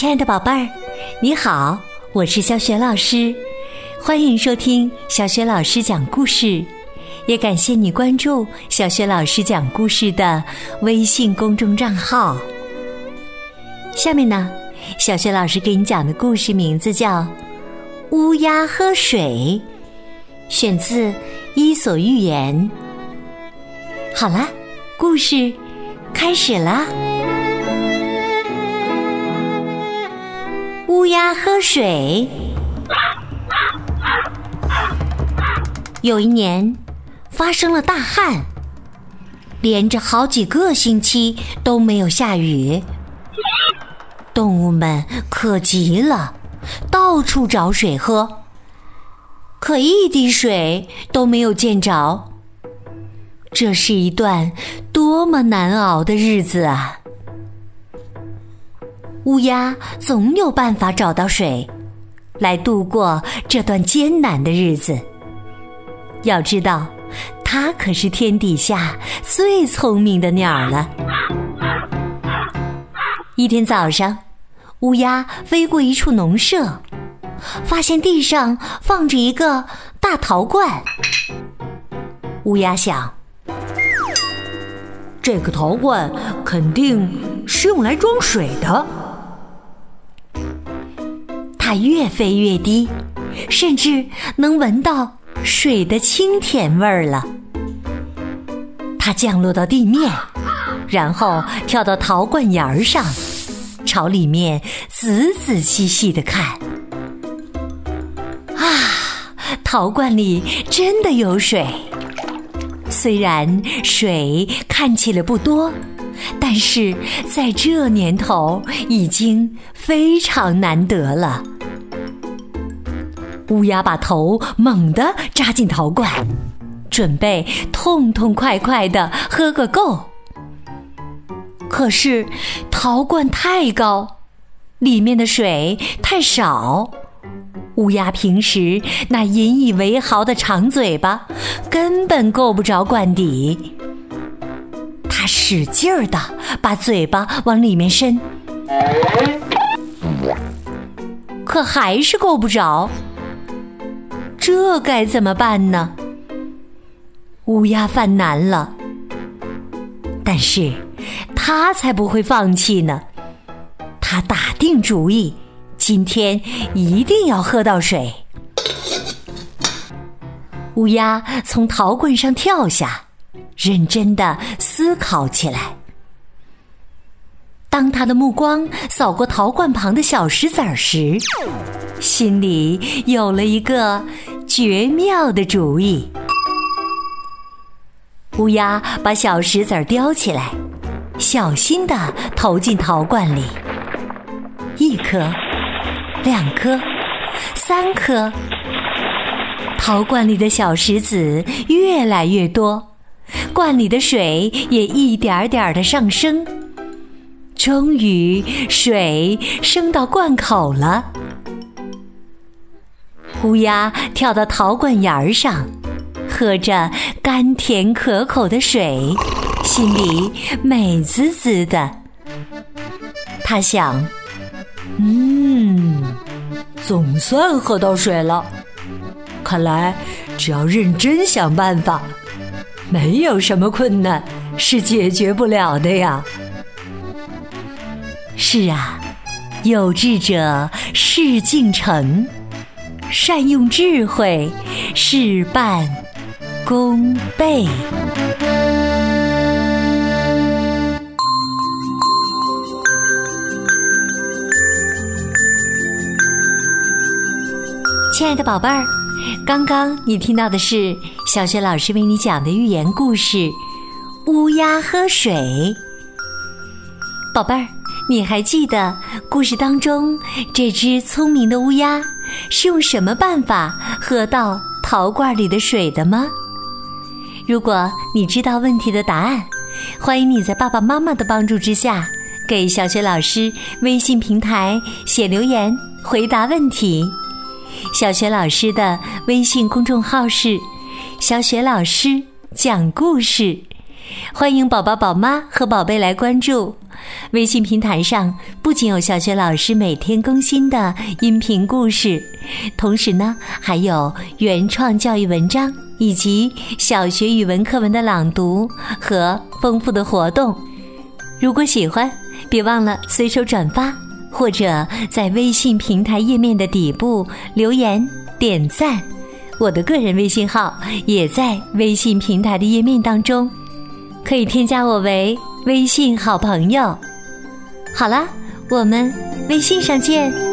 亲爱的宝贝儿，你好，我是小雪老师，欢迎收听小雪老师讲故事，也感谢你关注小雪老师讲故事的微信公众账号。下面呢，小雪老师给你讲的故事名字叫《乌鸦喝水》，选自《伊索寓言》。好了，故事开始啦。喝水。有一年，发生了大旱，连着好几个星期都没有下雨。动物们渴极了，到处找水喝，可一滴水都没有见着。这是一段多么难熬的日子啊！乌鸦总有办法找到水，来度过这段艰难的日子。要知道，它可是天底下最聪明的鸟了。一天早上，乌鸦飞过一处农舍，发现地上放着一个大陶罐。乌鸦想，这个陶罐肯定是用来装水的。它越飞越低，甚至能闻到水的清甜味儿了。它降落到地面，然后跳到陶罐沿儿上，朝里面仔仔细细的看。啊，陶罐里真的有水，虽然水看起来不多。但是在这年头，已经非常难得了。乌鸦把头猛地扎进陶罐，准备痛痛快快的喝个够。可是陶罐太高，里面的水太少，乌鸦平时那引以为豪的长嘴巴根本够不着罐底。他使劲儿的把嘴巴往里面伸，可还是够不着。这该怎么办呢？乌鸦犯难了，但是他才不会放弃呢。他打定主意，今天一定要喝到水。乌鸦从陶罐上跳下。认真的思考起来。当他的目光扫过陶罐旁的小石子儿时，心里有了一个绝妙的主意。乌鸦把小石子儿叼起来，小心的投进陶罐里。一颗，两颗，三颗，陶罐里的小石子越来越多。罐里的水也一点点的上升，终于水升到罐口了。乌鸦跳到陶罐沿儿上，喝着甘甜可口的水，心里美滋滋的。他想：“嗯，总算喝到水了。看来只要认真想办法。”没有什么困难是解决不了的呀。是啊，有志者事竟成，善用智慧，事半功倍。亲爱的宝贝儿。刚刚你听到的是小学老师为你讲的寓言故事《乌鸦喝水》。宝贝儿，你还记得故事当中这只聪明的乌鸦是用什么办法喝到陶罐里的水的吗？如果你知道问题的答案，欢迎你在爸爸妈妈的帮助之下，给小雪老师微信平台写留言回答问题。小雪老师的微信公众号是“小雪老师讲故事”，欢迎宝宝、宝妈和宝贝来关注。微信平台上不仅有小学老师每天更新的音频故事，同时呢，还有原创教育文章以及小学语文课文的朗读和丰富的活动。如果喜欢，别忘了随手转发，或者在微信平台页面的底部留言点赞。我的个人微信号也在微信平台的页面当中，可以添加我为微信好朋友。好了，我们微信上见。